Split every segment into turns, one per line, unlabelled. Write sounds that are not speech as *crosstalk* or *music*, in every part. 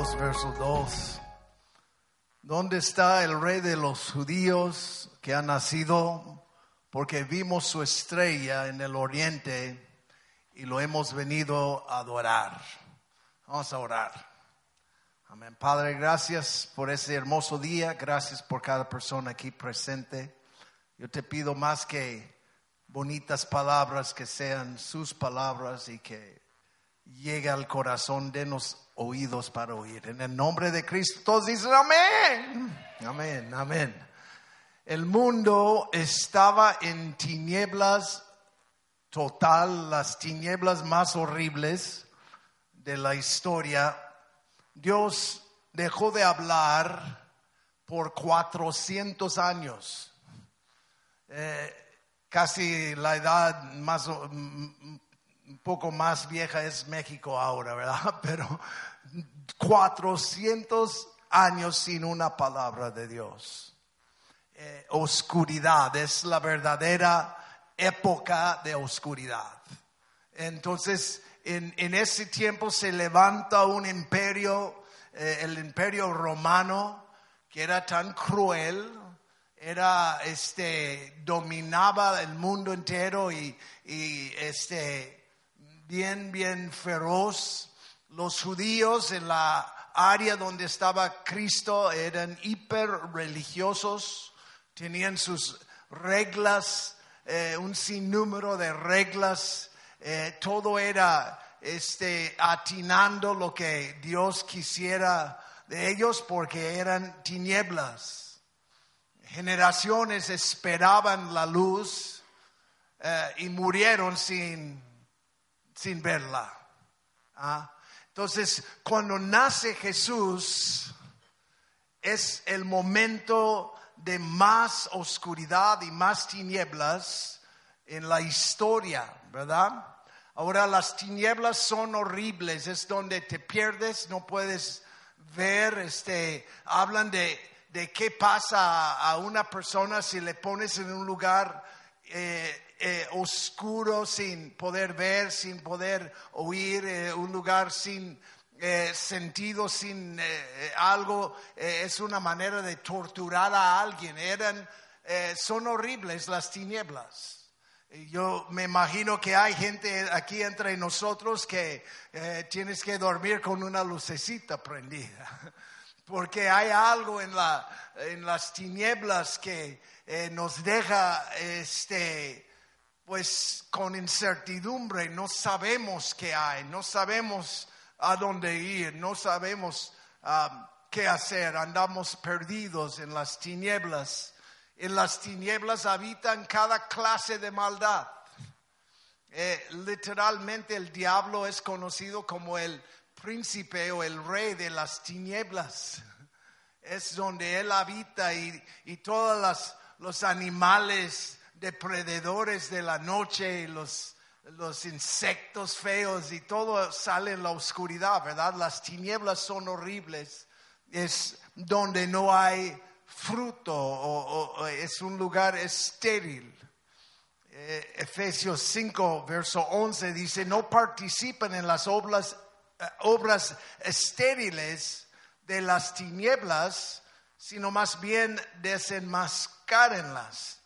2, verso 2. ¿Dónde está el rey de los judíos que ha nacido? Porque vimos su estrella en el oriente y lo hemos venido a adorar. Vamos a orar. Amén. Padre, gracias por ese hermoso día. Gracias por cada persona aquí presente. Yo te pido más que bonitas palabras, que sean sus palabras y que llegue al corazón, denos oídos para oír. En el nombre de Cristo, todos dicen amén. Amén, amén. El mundo estaba en tinieblas total, las tinieblas más horribles de la historia. Dios dejó de hablar por 400 años. Eh, casi la edad más, un poco más vieja es México ahora, ¿verdad? *laughs* Pero 400 años sin una palabra de Dios. Eh, oscuridad es la verdadera época de oscuridad. Entonces, en, en ese tiempo se levanta un imperio, eh, el imperio romano, que era tan cruel, era este dominaba el mundo entero y, y este bien bien feroz. Los judíos en la área donde estaba Cristo eran hiper religiosos tenían sus reglas eh, un sinnúmero de reglas eh, todo era este atinando lo que Dios quisiera de ellos porque eran tinieblas. Generaciones esperaban la luz eh, y murieron sin, sin verla. ¿ah? Entonces, cuando nace Jesús, es el momento de más oscuridad y más tinieblas en la historia, ¿verdad? Ahora las tinieblas son horribles, es donde te pierdes, no puedes ver, este, hablan de de qué pasa a una persona si le pones en un lugar eh, eh, oscuro sin poder ver, sin poder oír, eh, un lugar sin sentido, sin algo, es una manera de torturar a alguien. Eran, son horribles las tinieblas. Yo me imagino que hay gente aquí entre nosotros que tienes que dormir con una lucecita prendida *laughs* porque hay algo en, la, en las tinieblas que eh, nos deja este, pues con incertidumbre, no sabemos qué hay, no sabemos a dónde ir, no sabemos qué hacer, andamos perdidos en las tinieblas. En las tinieblas habitan cada clase de maldad. Eh, literalmente el diablo es conocido como el príncipe o el rey de las tinieblas. Es donde él habita y, y todos los animales depredadores de la noche los, los insectos feos y todo sale en la oscuridad, ¿verdad? Las tinieblas son horribles. Es donde no hay fruto o, es un lugar estéril. Eh, Efesios 5, verso 11 dice, no participen en las obras eh, obras estériles de las tinieblas, sino más bien desenmascarenlas.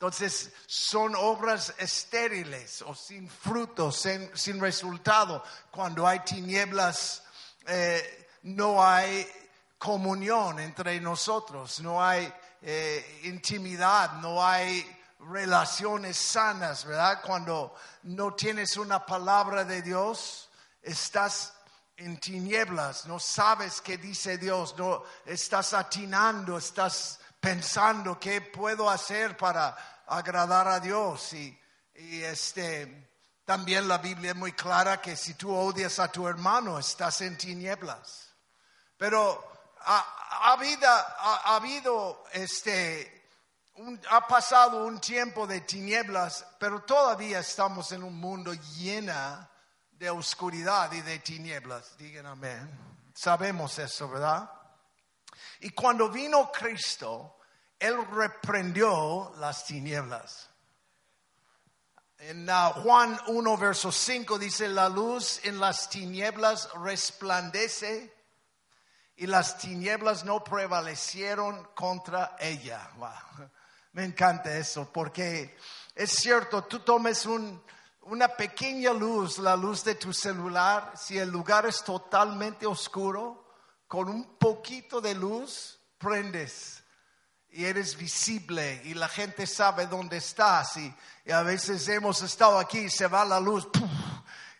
Entonces son obras estériles o sin fruto, sin, resultado. Cuando hay tinieblas, eh, no hay comunión entre nosotros, no hay eh, intimidad, no hay relaciones sanas, ¿verdad? Cuando no tienes una palabra de Dios, estás en tinieblas, no sabes qué dice Dios, no estás atinando, estás pensando qué puedo hacer para agradar a Dios. Y, este, también la Biblia es muy clara que si tú odias a tu hermano, estás en tinieblas. Pero ha, habido, ha, este, ha pasado un tiempo de tinieblas, pero todavía estamos en un mundo lleno de oscuridad y de tinieblas. Digan amén. Sabemos eso, ¿verdad? Y cuando vino Cristo, Él reprendió las tinieblas. En uh, Juan 1, verso 5 dice, la luz en las tinieblas resplandece y las tinieblas no prevalecieron contra ella. Me encanta eso, porque es cierto, tú tomes una pequeña luz, la luz de tu celular, si el lugar es totalmente oscuro, con un poquito de luz, prendes y eres visible y la gente sabe dónde estás. Y, a veces hemos estado aquí, se va la luz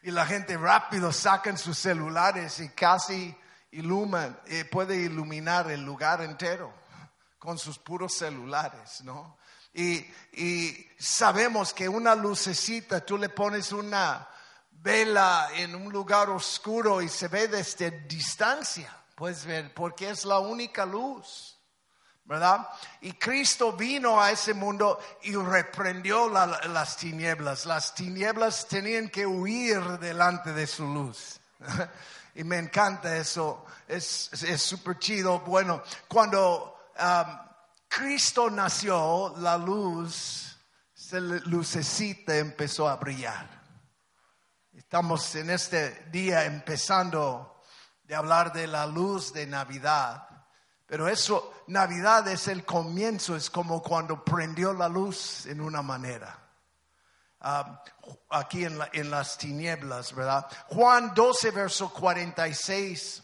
y la gente rápido sacan sus celulares y casi iluman, eh, puede iluminar el lugar entero con sus puros celulares, ¿no? Y, y sabemos que una lucecita, tú le pones una vela en un lugar oscuro y se ve desde distancia, puedes ver, porque es la única luz. ¿verdad? Y Cristo vino a ese mundo y reprendió las tinieblas. Las tinieblas tenían que huir delante de su luz. *laughs* y me encanta eso, es súper chido. Bueno, cuando um, Cristo nació, la luz, se lucecita empezó a brillar. Estamos en este día empezando de hablar de la luz de Navidad. Pero eso, Navidad es el comienzo, es como cuando prendió la luz en una manera. Ah, aquí en, en, las tinieblas, ¿verdad? Juan 12, verso 46.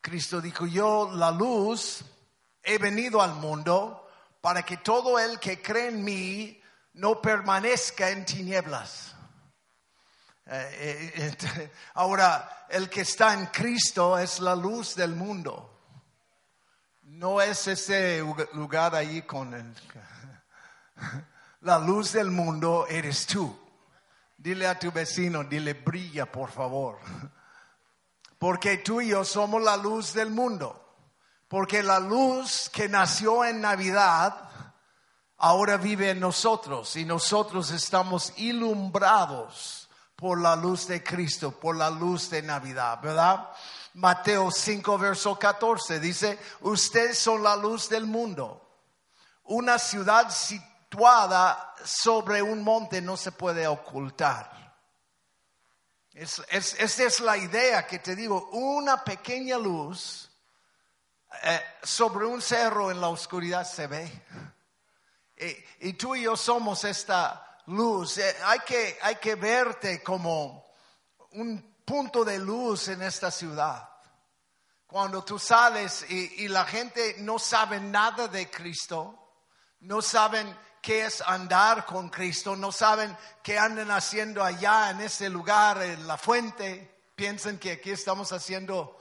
Cristo dijo, yo la luz he venido al mundo para que todo el que cree en mí no permanezca en tinieblas. Eh, eh, *laughs* ahora, el que está en Cristo es la luz del mundo. No es ese lugar ahí con el... *laughs* La luz del mundo eres tú. Dile a tu vecino, dile brilla por favor. *laughs* Porque tú y yo somos la luz del mundo. Porque la luz que nació en Navidad ahora vive en nosotros y nosotros estamos ilumbrados por la luz de Cristo, por la luz de Navidad, ¿verdad? Mateo 5, verso 14 dice, ustedes son la luz del mundo. Una ciudad situada sobre un monte no se puede ocultar. Es, esta es la idea que te digo, una pequeña luz eh, sobre un cerro en la oscuridad se ve. Y, tú y yo somos esta luz. Eh, hay, que, hay que verte como un punto de luz en esta ciudad. Cuando tú sales y, la gente no sabe nada de Cristo, no saben qué es andar con Cristo, no saben qué andan haciendo allá en ese lugar, en la fuente, piensan que aquí estamos haciendo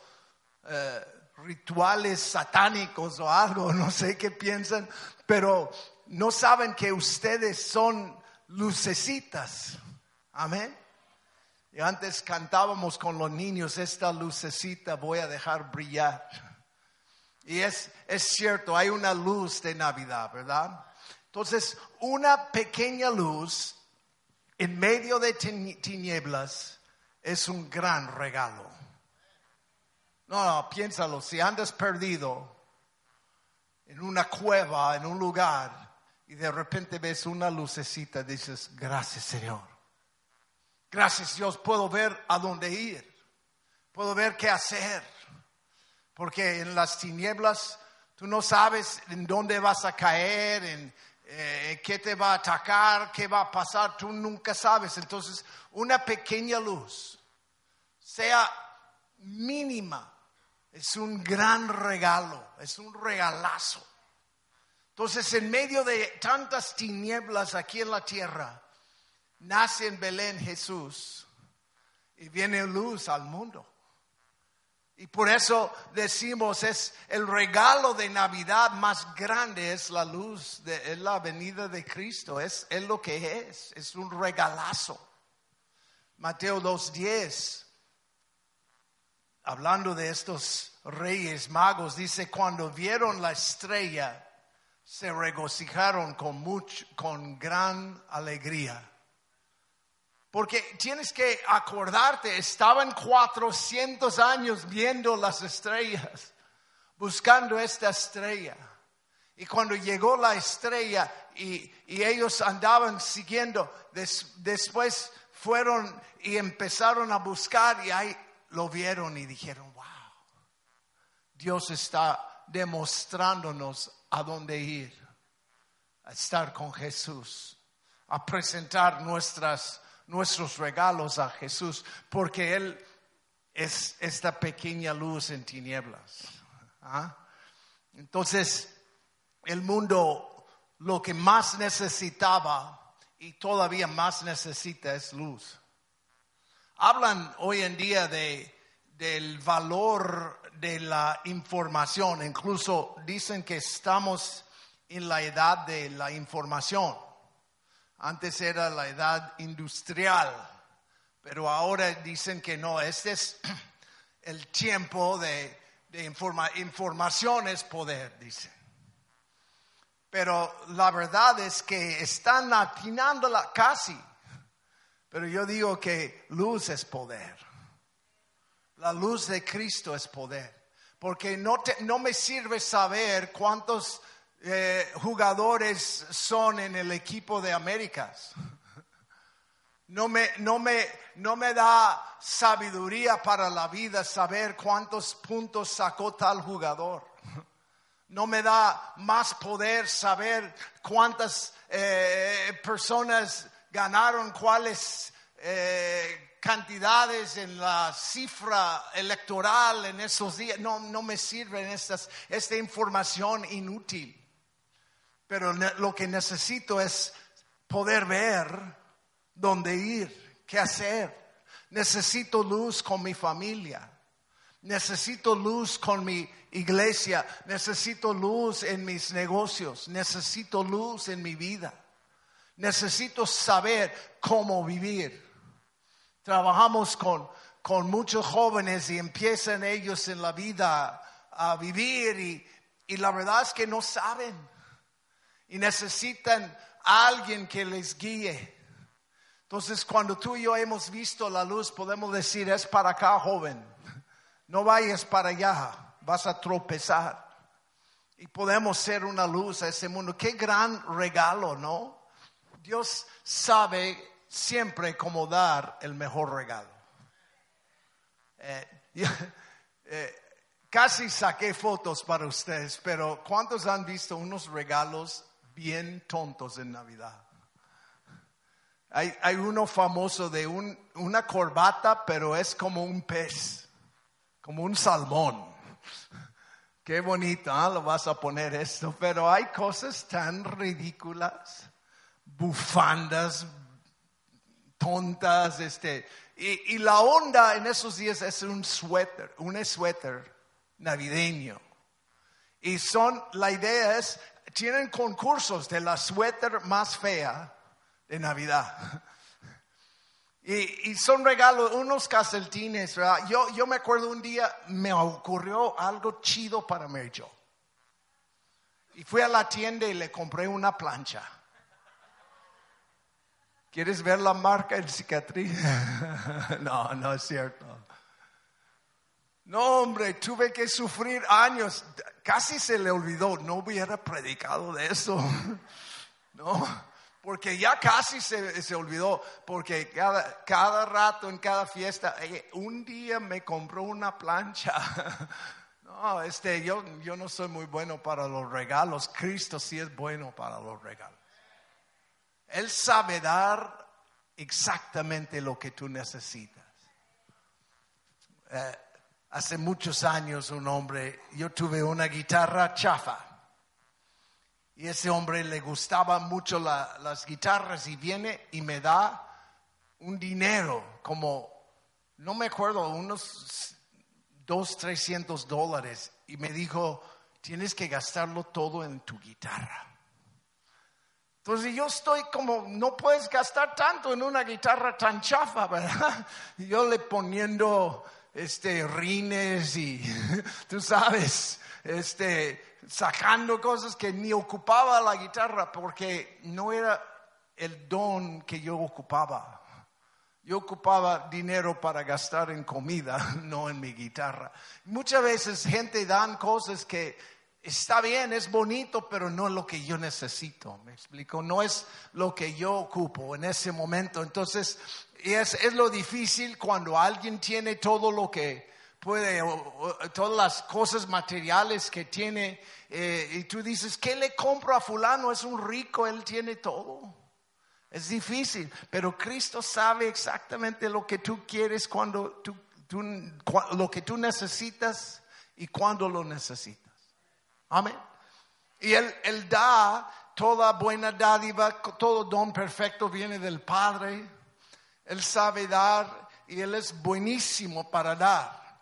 eh, rituales satánicos o algo, *laughs* no sé qué piensan, pero no saben que ustedes son lucecitas. Amén. Y antes cantábamos con los niños, esta lucecita voy a dejar brillar. Y es, es cierto, hay una luz de Navidad, ¿verdad? Entonces, una pequeña luz en medio de tinieblas es un gran regalo. No, no, piénsalo, si andas perdido en una cueva, en un lugar, y de repente ves una lucecita, dices, gracias Señor. Gracias Dios, puedo ver a dónde ir, puedo ver qué hacer, porque en las tinieblas tú no sabes en dónde vas a caer, en eh, qué te va a atacar, qué va a pasar, tú nunca sabes. Entonces, una pequeña luz, sea mínima, es un gran regalo, es un regalazo. Entonces, en medio de tantas tinieblas aquí en la tierra, nace en Belén Jesús y viene luz al mundo. Y por eso decimos es el regalo de Navidad más grande es la luz, de, la venida de Cristo, es, es lo que es, es un regalazo. Mateo 2.10, hablando de estos reyes magos, dice, cuando vieron la estrella, se regocijaron con, mucho, con gran alegría. Porque tienes que acordarte, estaban 400 años viendo las estrellas, buscando esta estrella. Y cuando llegó la estrella y, ellos andaban siguiendo, después fueron y empezaron a buscar y ahí lo vieron y dijeron, wow, Dios está demostrándonos a dónde ir, a estar con Jesús, a presentar nuestras, nuestros regalos a Jesús, porque Él es esta pequeña luz en tinieblas. ¿ah? Entonces, el mundo lo que más necesitaba y todavía más necesita es luz. Hablan hoy en día de, del valor de la información, incluso dicen que estamos en la edad de la información. Antes era la edad industrial, pero ahora dicen que no, este es *clears throat* el tiempo de, de información es poder, dicen. Pero la verdad es que están atinándola casi. Pero yo digo que luz es poder. La luz de Cristo es poder. Porque no, me sirve saber cuántos eh, jugadores son en el equipo de Américas. No me da sabiduría para la vida saber cuántos puntos sacó tal jugador no me da más poder saber cuántas eh, personas ganaron, cuáles eh, cantidades en la cifra electoral en esos días. No, no me sirven estas, esta información inútil. Pero lo que necesito es poder ver dónde ir, qué hacer. Necesito luz con mi familia. Necesito luz con mi iglesia, necesito luz en mis negocios, necesito luz en mi vida, necesito saber cómo vivir. Trabajamos con, con muchos jóvenes y empiezan ellos en la vida a vivir y, y la verdad es que no saben y necesitan a alguien que les guíe. Entonces, cuando tú y yo hemos visto la luz, podemos decir, es para acá, joven. No vayas para allá vas a tropezar. Y podemos ser una luz a ese mundo. Qué gran regalo, ¿no? Dios sabe siempre cómo dar el mejor regalo. Eh, *laughs* eh, casi saqué fotos para ustedes, pero ¿cuántos han visto unos regalos bien tontos en Navidad? Hay, hay uno famoso de un, una corbata, pero es como un pez, como un salmón. *laughs* Qué bonito, ¿ah? lo vas a poner esto, pero hay cosas tan ridículas, bufandas, tontas, este, y, la onda en esos días es un suéter, un suéter navideño. Y son, la idea es, tienen concursos de la suéter más fea de Navidad. *laughs* Y, son regalos, unos caseltines, ¿verdad? Yo, yo me acuerdo un día, me ocurrió algo chido para Mary Jo. Y fui a la tienda y le compré una plancha. ¿Quieres ver la marca en cicatriz? *laughs* no, no es cierto. No, hombre, tuve que sufrir años. Casi se le olvidó, no hubiera predicado de eso. *laughs* no porque ya casi se, olvidó, porque cada, cada, rato en cada fiesta, un día me compró una plancha. *laughs* No, este, yo, yo no soy muy bueno para los regalos, Cristo sí es bueno para los regalos. Él sabe dar exactamente lo que tú necesitas. Eh, hace muchos años un hombre, yo tuve una guitarra chafa y ese hombre le gustaba mucho las guitarras y viene y me da un dinero, como, no me acuerdo, unos dos, trescientos dólares. Y me dijo, tienes que gastarlo todo en tu guitarra. Entonces yo estoy como, no puedes gastar tanto en una guitarra tan chafa, ¿verdad? *laughs* Yo le poniendo este rines y *laughs* tú sabes, este sacando cosas que ni ocupaba la guitarra porque no era el don que yo ocupaba. Yo ocupaba dinero para gastar en comida, *laughs* no en mi guitarra. Muchas veces gente dan cosas que está bien, es bonito, pero no es lo que yo necesito. Me explico, no es lo que yo ocupo en ese momento. Entonces, es, es lo difícil cuando alguien tiene todo lo que puede, todas las cosas materiales que tiene, eh, y tú dices, ¿qué le compro a fulano? Es un rico, él tiene todo. Es difícil, pero Cristo sabe exactamente lo que tú quieres cuando tú, tú- lo que tú necesitas y cuando lo necesitas. Amén. Y él, él da toda buena dádiva, todo don perfecto viene del Padre. Él sabe dar y Él es buenísimo para dar.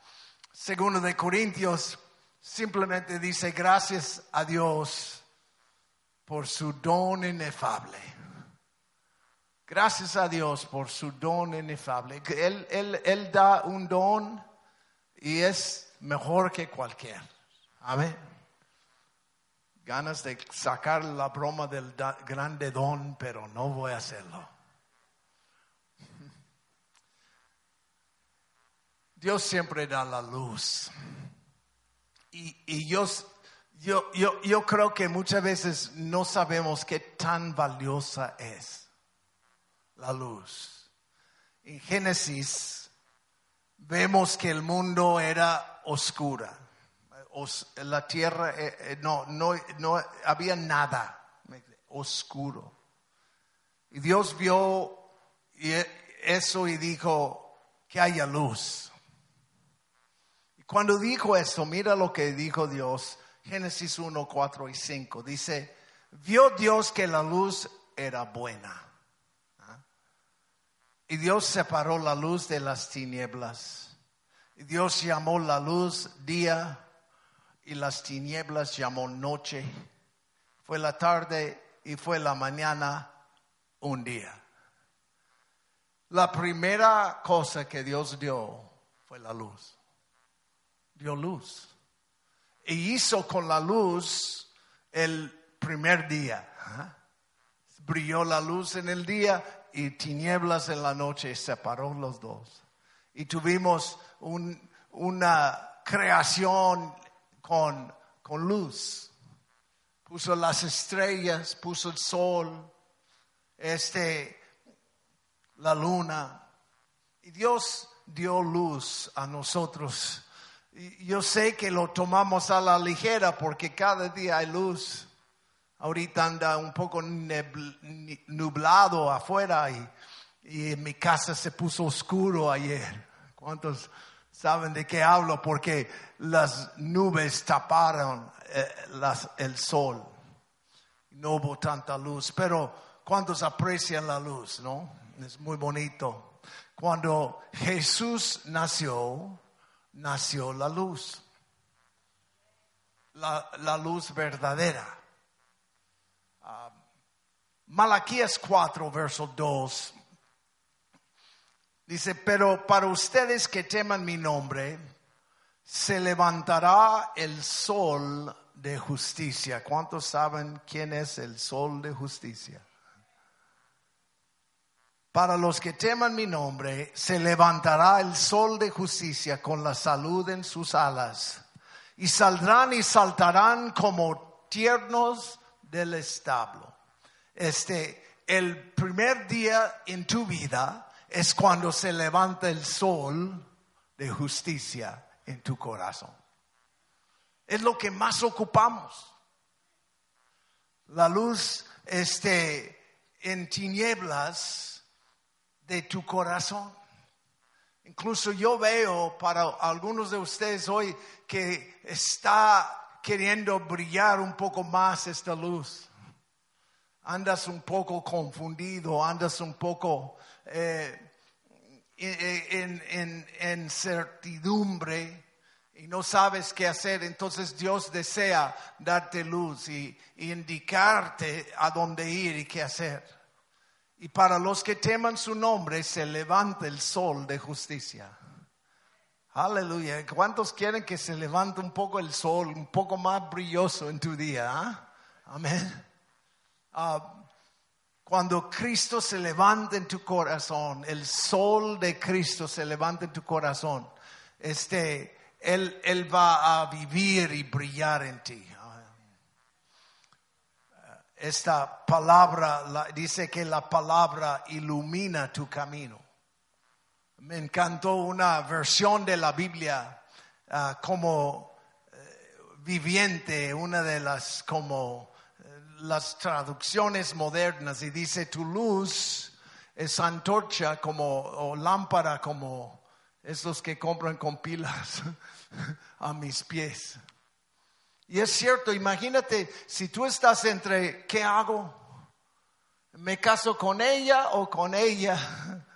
Segundo de Corintios simplemente dice gracias a Dios por su don inefable. Gracias a Dios por su don inefable. Él, él, él da un don y es mejor que cualquier. Amén. Ganas de sacar la broma del grande don, pero no voy a hacerlo. Dios siempre da la luz. Y, y yo, yo, yo, yo creo que muchas veces no sabemos qué tan valiosa es la luz. En Génesis vemos que el mundo era oscura. La tierra eh, eh, no, no, no había nada oscuro. Y Dios vio e, eso y dijo que haya luz. Y cuando dijo eso, mira lo que dijo Dios, Génesis 1, 4 y 5. Dice, vio Dios que la luz era buena. ¿Ah? Y Dios separó la luz de las tinieblas. Y Dios llamó la luz día y las tinieblas llamó noche. Fue la tarde y fue la mañana un día. La primera cosa que Dios dio fue la luz. Dio luz. Y hizo con la luz el primer día. Brilló la luz en el día y tinieblas en la noche. Separó los dos. Y tuvimos un- una creación con, con luz. Puso las estrellas, puso el sol, este, la luna. Y Dios dio luz a nosotros. Yo sé que lo tomamos a la ligera porque cada día hay luz. Ahorita anda un poco nublado afuera y, y en mi casa se puso oscuro ayer. ¿Cuántos saben de qué hablo? Porque las nubes taparon eh, el sol. No hubo tanta luz, pero ¿cuántos aprecian la luz? ¿No? Es muy bonito. Cuando Jesús nació, nació la luz. La, luz verdadera. Ah, Malaquías 4, verso 2. Dice, pero para ustedes que teman mi nombre, se levantará el sol de justicia. ¿Cuántos saben quién es el sol de justicia? Para los que teman mi nombre, se levantará el sol de justicia con la salud en sus alas. Y saldrán y saltarán como tiernos del establo. Este, el primer día en tu vida es cuando se levanta el sol de justicia en tu corazón. Es lo que más ocupamos. La luz, este, en tinieblas de tu corazón. Incluso yo veo para algunos de ustedes hoy que está queriendo brillar un poco más esta luz. Andas un poco confundido, andas un poco eh, en, en, certidumbre y no sabes qué hacer. Entonces Dios desea darte luz y, y indicarte a dónde ir y qué hacer. Y para los que teman su nombre se levanta el sol de justicia. Aleluya. ¿Cuántos quieren que se levante un poco el sol, un poco más brilloso en tu día? ah? Amén. Ah, cuando Cristo se levanta en tu corazón, el sol de Cristo se levanta en tu corazón, este, él, él va a vivir y brillar en ti. Esta palabra la- dice que la palabra ilumina tu camino. Me encantó una versión de la Biblia ah, como eh, viviente, una de las como las traducciones modernas y dice tu luz es antorcha como o lámpara como esos que compran con pilas *laughs* a mis pies. Y es cierto, imagínate si tú estás entre, ¿qué hago? ¿Me caso con ella o con ella? *laughs*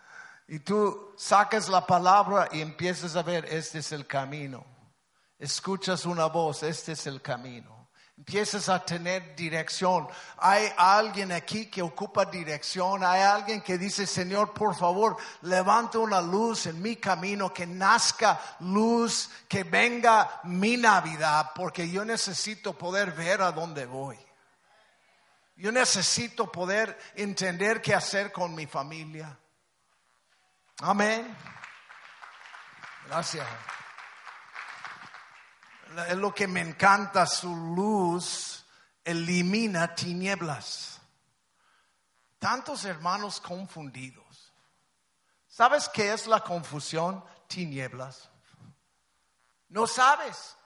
Y tú sacas la palabra y empiezas a ver, este es el camino. Escuchas una voz, este es el camino. Empiezas a tener dirección. Hay alguien aquí que ocupa dirección. Hay alguien que dice, Señor, por favor, levanta una luz en mi camino, que nazca luz, que venga mi Navidad, porque yo necesito poder ver a dónde voy. Yo necesito poder entender qué hacer con mi familia. Amén. Gracias. Es lo que me encanta, su luz elimina tinieblas. Tantos hermanos confundidos. ¿Sabes qué es la confusión? Tinieblas. No sabes.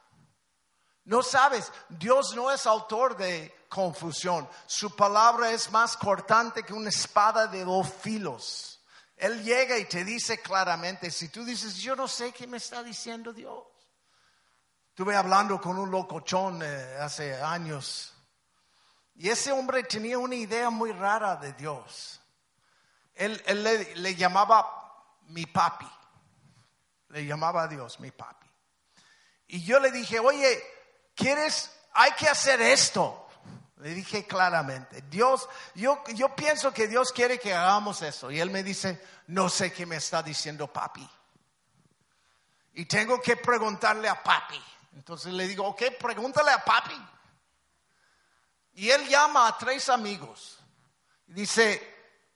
No sabes. Dios no es autor de confusión. Su palabra es más cortante que una espada de dos filos. Él llega y te dice claramente, si tú dices, yo no sé qué me está diciendo Dios. Estuve hablando con un locochón eh, hace años y ese hombre tenía una idea muy rara de Dios. Él, le, le, llamaba mi papi, le llamaba a Dios mi papi. Y yo le dije, oye, ¿quieres? Hay que hacer esto. Le dije claramente, Dios, yo, yo pienso que Dios quiere que hagamos eso. Y él me dice, no sé qué me está diciendo papi. Y tengo que preguntarle a papi. Entonces le digo, ok, pregúntale a papi. Y él llama a tres amigos. Y dice,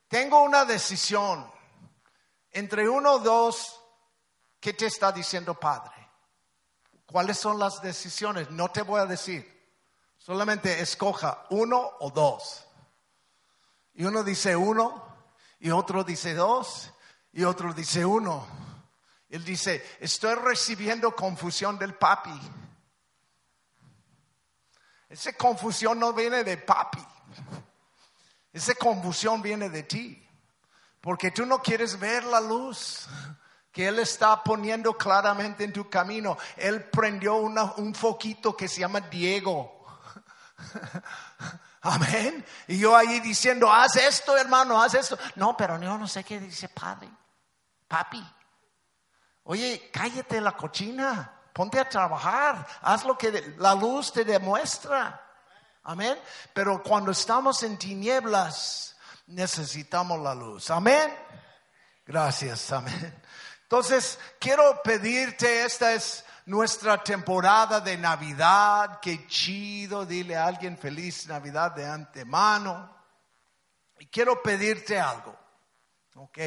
tengo una decisión entre uno o dos. ¿Qué te está diciendo padre? ¿Cuáles son las decisiones? No te voy a decir. Solamente escoja uno o dos. Y uno dice uno, y otro dice dos, y otro dice uno. Él dice, estoy recibiendo confusión del papi. Esa confusión no viene de papi. Esa confusión viene de ti. Porque tú no quieres ver la luz que Él está poniendo claramente en tu camino. Él prendió un foquito que se llama Diego *laughs* Amén. Y yo ahí diciendo, haz esto, hermano, haz esto. No, pero yo no sé qué dice padre, papi. Oye, cállate la cochina, ponte a trabajar, haz lo que la luz te demuestra. Amén. Pero cuando estamos en tinieblas, necesitamos la luz. Amén. Gracias, amén. Entonces, quiero pedirte, esta es nuestra temporada de Navidad. Qué chido, dile a alguien feliz Navidad de antemano. Y quiero pedirte algo, ¿ok?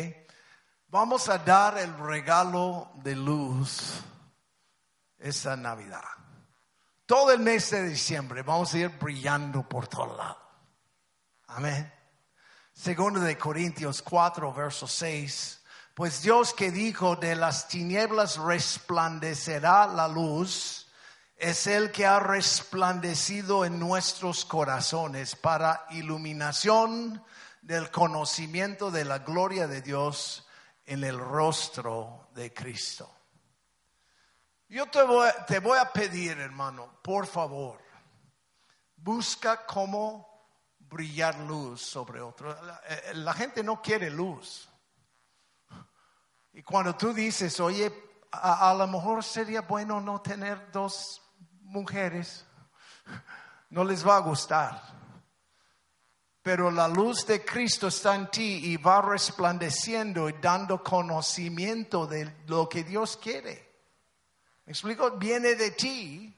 Vamos a dar el regalo de luz esa Navidad. Todo el mes de diciembre vamos a ir brillando por todos lados. Amén. Segundo de Corintios 4, verso 6 pues Dios que dijo, de las tinieblas resplandecerá la luz, es el que ha resplandecido en nuestros corazones para iluminación del conocimiento de la gloria de Dios en el rostro de Cristo. Yo te voy, te voy a pedir, hermano, por favor, busca cómo brillar luz sobre otro. la gente no quiere luz. Y cuando tú dices, oye, a, lo mejor sería bueno no tener dos mujeres, no les va a gustar. Pero la luz de Cristo está en ti y va resplandeciendo y dando conocimiento de lo que Dios quiere. ¿Me explico? Viene de ti.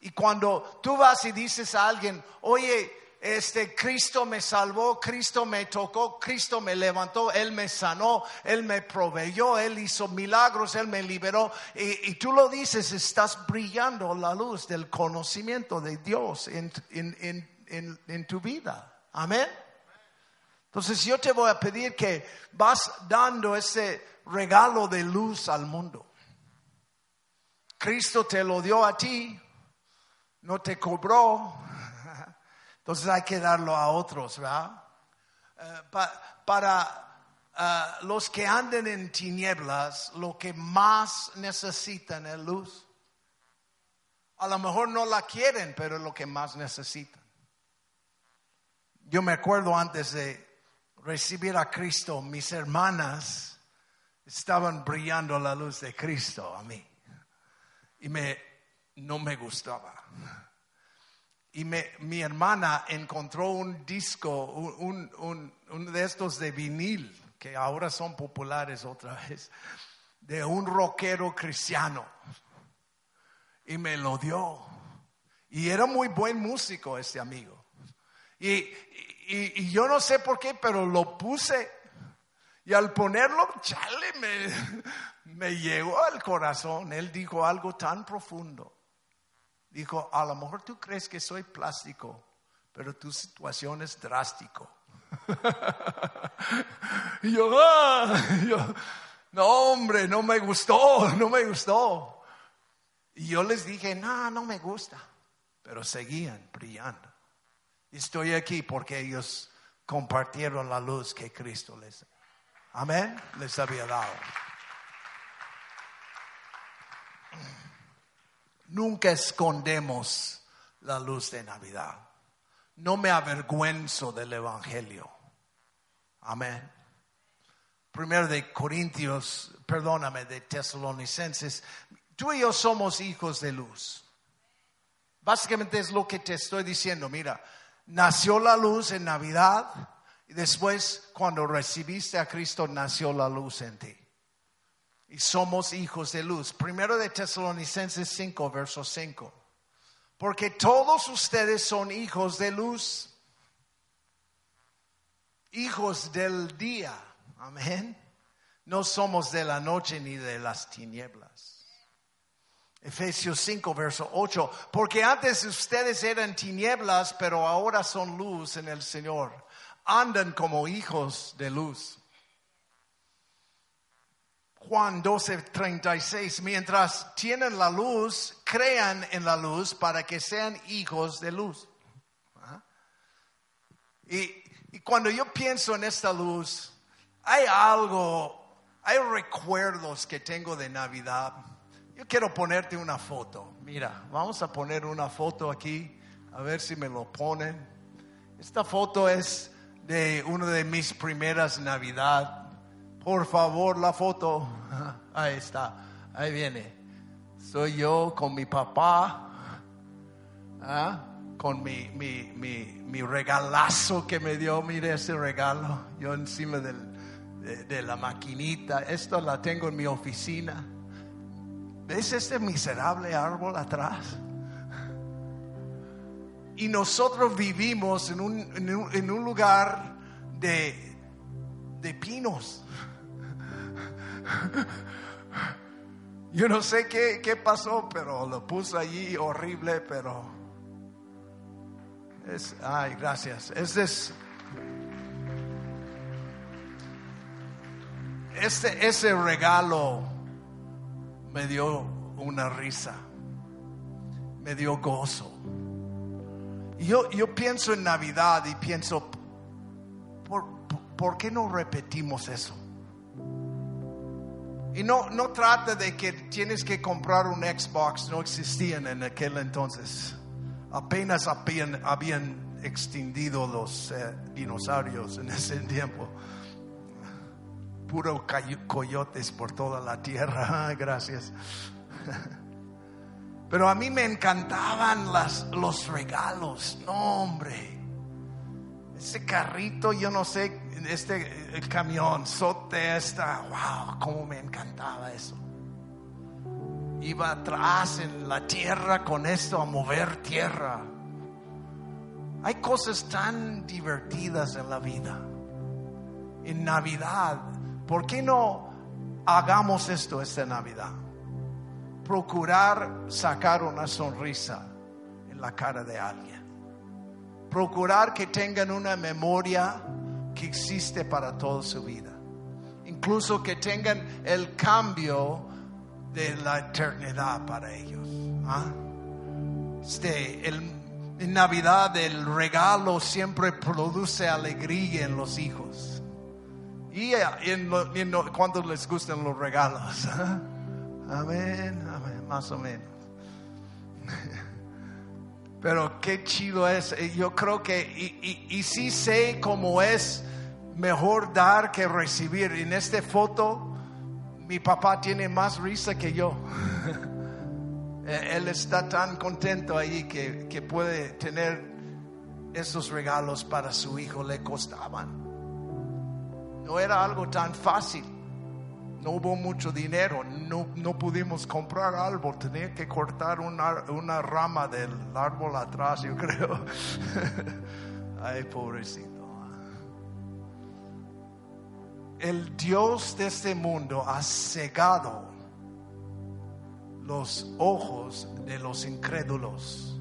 Y cuando tú vas y dices a alguien, oye, este Cristo me salvó, Cristo me tocó, Cristo me levantó, Él me sanó, Él me proveyó, Él hizo milagros, Él me liberó. Y, tú lo dices, estás brillando la luz del conocimiento de Dios en, en tu vida. Amén. Entonces yo te voy a pedir que vas dando ese regalo de luz al mundo. Cristo te lo dio a ti, no te cobró, *laughs* entonces hay que darlo a otros, ¿verdad? Eh, para eh, los que anden en tinieblas, lo que más necesitan es luz. A lo mejor no la quieren, pero es lo que más necesitan. Yo me acuerdo antes de recibir a Cristo, mis hermanas estaban brillando la luz de Cristo a mí. Y me, no me gustaba. Y me, mi hermana encontró un disco, un, un, un de estos de vinil, que ahora son populares otra vez, de un rockero cristiano y me lo dio. Y era muy buen músico este amigo. Y, y, yo no sé por qué, pero lo puse. Y al ponerlo, chale, me, llegó al corazón. Él dijo algo tan profundo. Dijo, a lo mejor tú crees que soy plástico, pero tu situación es drástico. *laughs* y yo, ah", yo, no hombre, no me gustó, no me gustó. Y yo les dije, no, no me gusta, pero seguían brillando. Estoy aquí porque ellos compartieron la luz que Cristo les, amén, les había dado. Nunca escondemos la luz de Navidad. No me avergüenzo del Evangelio. Amén. Primero de Corintios, perdóname, de Tesalonicenses, Tú y yo somos hijos de luz. Básicamente es lo que te estoy diciendo. Mira, nació la luz en Navidad y después cuando recibiste a Cristo nació la luz en ti. Y somos hijos de luz. Primero de Tesalonicenses 5, verso 5. Porque todos ustedes son hijos de luz. Hijos del día. Amén. No somos de la noche ni de las tinieblas. Efesios 5, verso 8. Porque antes ustedes eran tinieblas, pero ahora son luz en el Señor. Andan como hijos de luz. Juan 12, 36. Mientras tienen la luz, crean en la luz para que sean hijos de luz. Y, y cuando yo pienso en esta luz, hay algo, hay recuerdos que tengo de Navidad yo quiero ponerte una foto. Mira, vamos a poner una foto aquí, a ver si me lo ponen. Esta foto es de una de mis primeras Navidad. Por favor, la foto. *laughs* Ahí está, ahí viene. Soy yo con mi papá, ¿ah? con mi, mi, mi, mi, regalazo que me dio. Mire ese regalo, yo encima del, de la maquinita. Esto la tengo en mi oficina. ¿Ves este miserable árbol atrás? Y nosotros vivimos en un, en un, lugar de, de pinos. Yo no sé qué, qué, pasó, pero lo puso allí horrible, pero es, ay, gracias. Este es, este, ese regalo me dio una risa, me dio gozo. Yo, yo pienso en Navidad y pienso, ¿por, ¿por qué no repetimos eso? Y no, no trata de que tienes que comprar un Xbox, no existían en aquel entonces. Apenas habían, habían extinguido los eh, dinosaurios en ese tiempo puro coyotes por toda la tierra. *laughs* Gracias. *laughs* Pero a mí me encantaban las, los regalos. No, hombre. Ese carrito, yo no sé, este el camión, sote esta, wow, cómo me encantaba eso. Iba atrás en la tierra con esto a mover tierra. Hay cosas tan divertidas en la vida. En Navidad ¿Por qué no hagamos esto esta Navidad? Procurar sacar una sonrisa en la cara de alguien. Procurar que tengan una memoria que existe para toda su vida. Incluso que tengan el cambio de la eternidad para ellos. ¿ah? Este, el, en Navidad el regalo siempre produce alegría en los hijos. Y en, en cuando les gustan los regalos. ¿ah? Amén, amén, más o menos. *laughs* Pero qué chido es. Yo creo que, y, y, sí sé cómo es mejor dar que recibir. En esta foto, mi papá tiene más risa que yo. *laughs* Él está tan contento ahí que puede tener esos regalos para su hijo. Le costaban. No era algo tan fácil. No hubo mucho dinero, no, no pudimos comprar árbol, tenía que cortar una, una rama del árbol atrás, yo *laughs* creo. Ay, pobrecito. El Dios de este mundo ha cegado los ojos de los incrédulos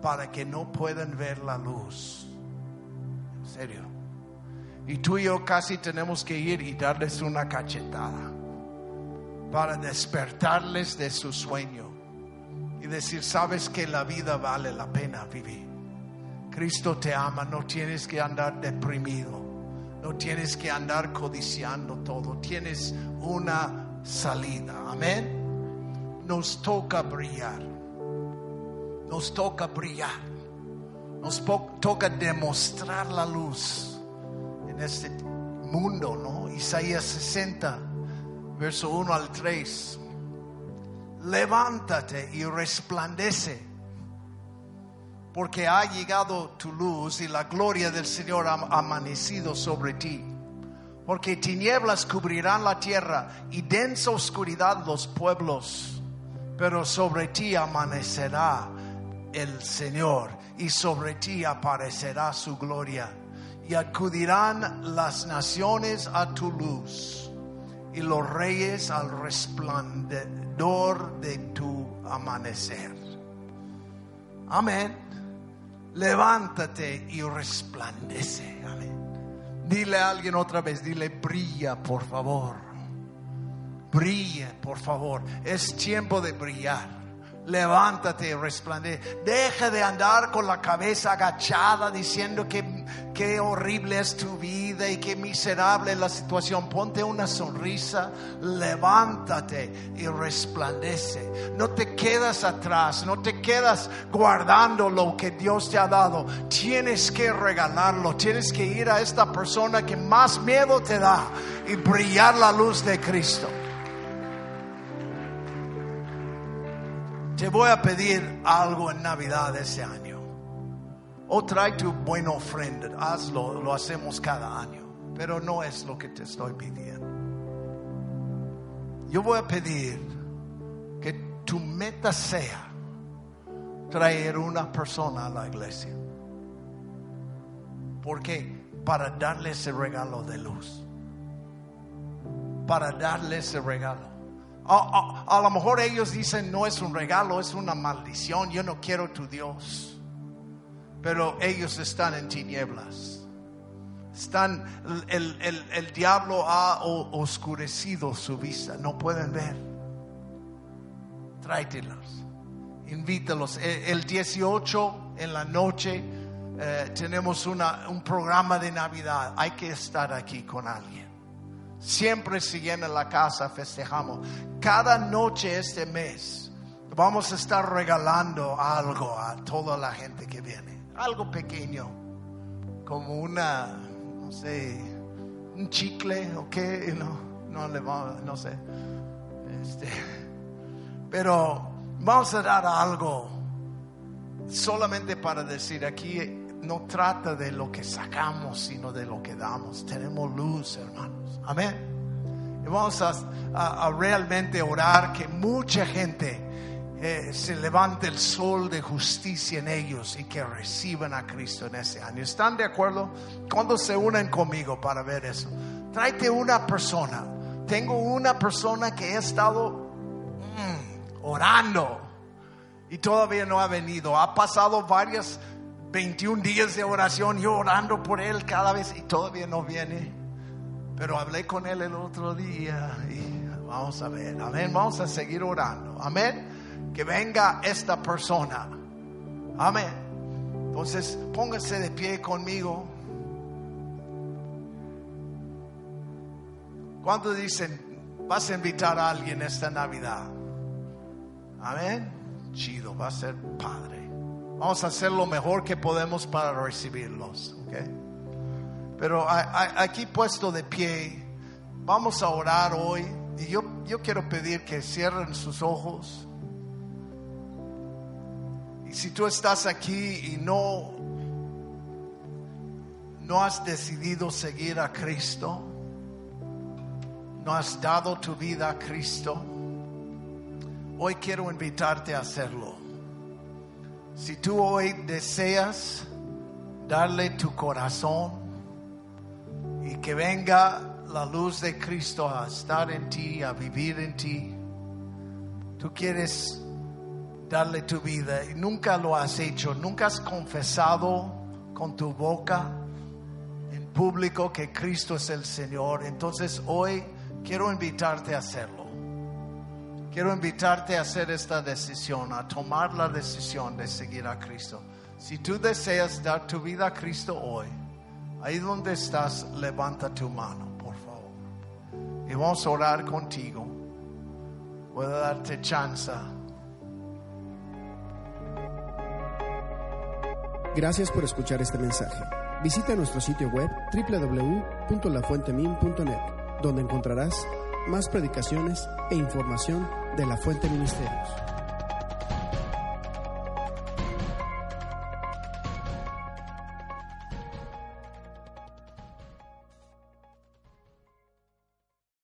para que no puedan ver la luz. En serio. Y tú y yo casi tenemos que ir y darles una cachetada para despertarles de su sueño y decir, sabes que la vida vale la pena vivir. Cristo te ama, no tienes que andar deprimido, no tienes que andar codiciando todo, tienes una salida. Amén. Nos toca brillar, nos toca brillar, nos toca demostrar la luz en este mundo, ¿no? Isaías 60, verso 1 al 3. Levántate y resplandece, porque ha llegado tu luz y la gloria del Señor ha amanecido sobre ti. Porque tinieblas cubrirán la tierra y densa oscuridad los pueblos, pero sobre ti amanecerá el Señor y sobre ti aparecerá su gloria y acudirán las naciones a tu luz y los reyes al resplandor de tu amanecer. Amén. Levántate y resplandece. Amén. Dile a alguien otra vez, dile, brilla por favor. Brilla por favor. Es tiempo de brillar levántate y resplandece. Deja de andar con la cabeza agachada diciendo que qué horrible es tu vida y qué miserable es la situación. Ponte una sonrisa, levántate y resplandece. No te quedas atrás, no te quedas guardando lo que Dios te ha dado. Tienes que regalarlo, tienes que ir a esta persona que más miedo te da y brillar la luz de Cristo. te voy a pedir algo en Navidad ese año. O trae tu buena ofrenda, hazlo, lo hacemos cada año, pero no es lo que te estoy pidiendo. Yo voy a pedir que tu meta sea traer una persona a la iglesia. ¿Por qué? Para darle ese regalo de luz. Para darle ese regalo. A, lo mejor ellos dicen, no es un regalo, es una maldición, yo no quiero tu Dios. Pero ellos están en tinieblas. Están, el, el diablo ha oscurecido su vista, no pueden ver. Tráetelos, invítalos. E, el 18 en la noche eh, tenemos una, un programa de Navidad. Hay que estar aquí con alguien. Siempre si llena la casa, festejamos. Cada noche este mes vamos a estar regalando algo a toda la gente que viene. Algo pequeño, como una, no sé, un chicle o qué, no, no le no sé. Este, pero vamos a dar algo solamente para decir aquí no trata de lo que sacamos, sino de lo que damos. Tenemos luz, hermanos. Amén. Y vamos a, realmente orar que mucha gente eh, se levante el sol de justicia en ellos y que reciban a Cristo en ese año. ¿Están de acuerdo? Cuando se unen conmigo para ver eso. Tráete una persona. Tengo una persona que ha estado mm, orando y todavía no ha venido. Ha pasado varias 21 días de oración, yo orando por él cada vez y todavía no viene. Pero hablé con él el otro día y Vamos a ver, amén. Vamos a seguir orando, amén. Que venga esta persona, amén. Entonces, póngase de pie conmigo. ¿Cuántos dicen, vas a invitar a alguien esta Navidad? Amén. Chido, va a ser padre. Vamos a hacer lo mejor que podemos para recibirlos. Pero aquí puesto de pie, vamos a orar hoy. Y yo, yo quiero pedir que cierren sus ojos. Si tú estás aquí y no, no has decidido seguir a Cristo, no has dado tu vida a Cristo, hoy quiero invitarte a hacerlo. Si tú hoy deseas darle tu corazón y que venga la luz de Cristo a estar en ti, a vivir en ti, tú quieres darle tu vida y nunca lo has hecho, nunca has confesado con tu boca en público que Cristo es el Señor, entonces hoy quiero invitarte a hacerlo. Quiero invitarte a hacer esta decisión, a tomar la decisión de seguir a Cristo. Si tú deseas dar tu vida a Cristo hoy, ahí donde estás, levanta tu mano, por favor. Y vamos a orar contigo. Puedo darte chance.
Gracias por escuchar este mensaje. Visita nuestro sitio web www.lafuentemin.net donde encontrarás más predicaciones e información de la Fuente Ministerios.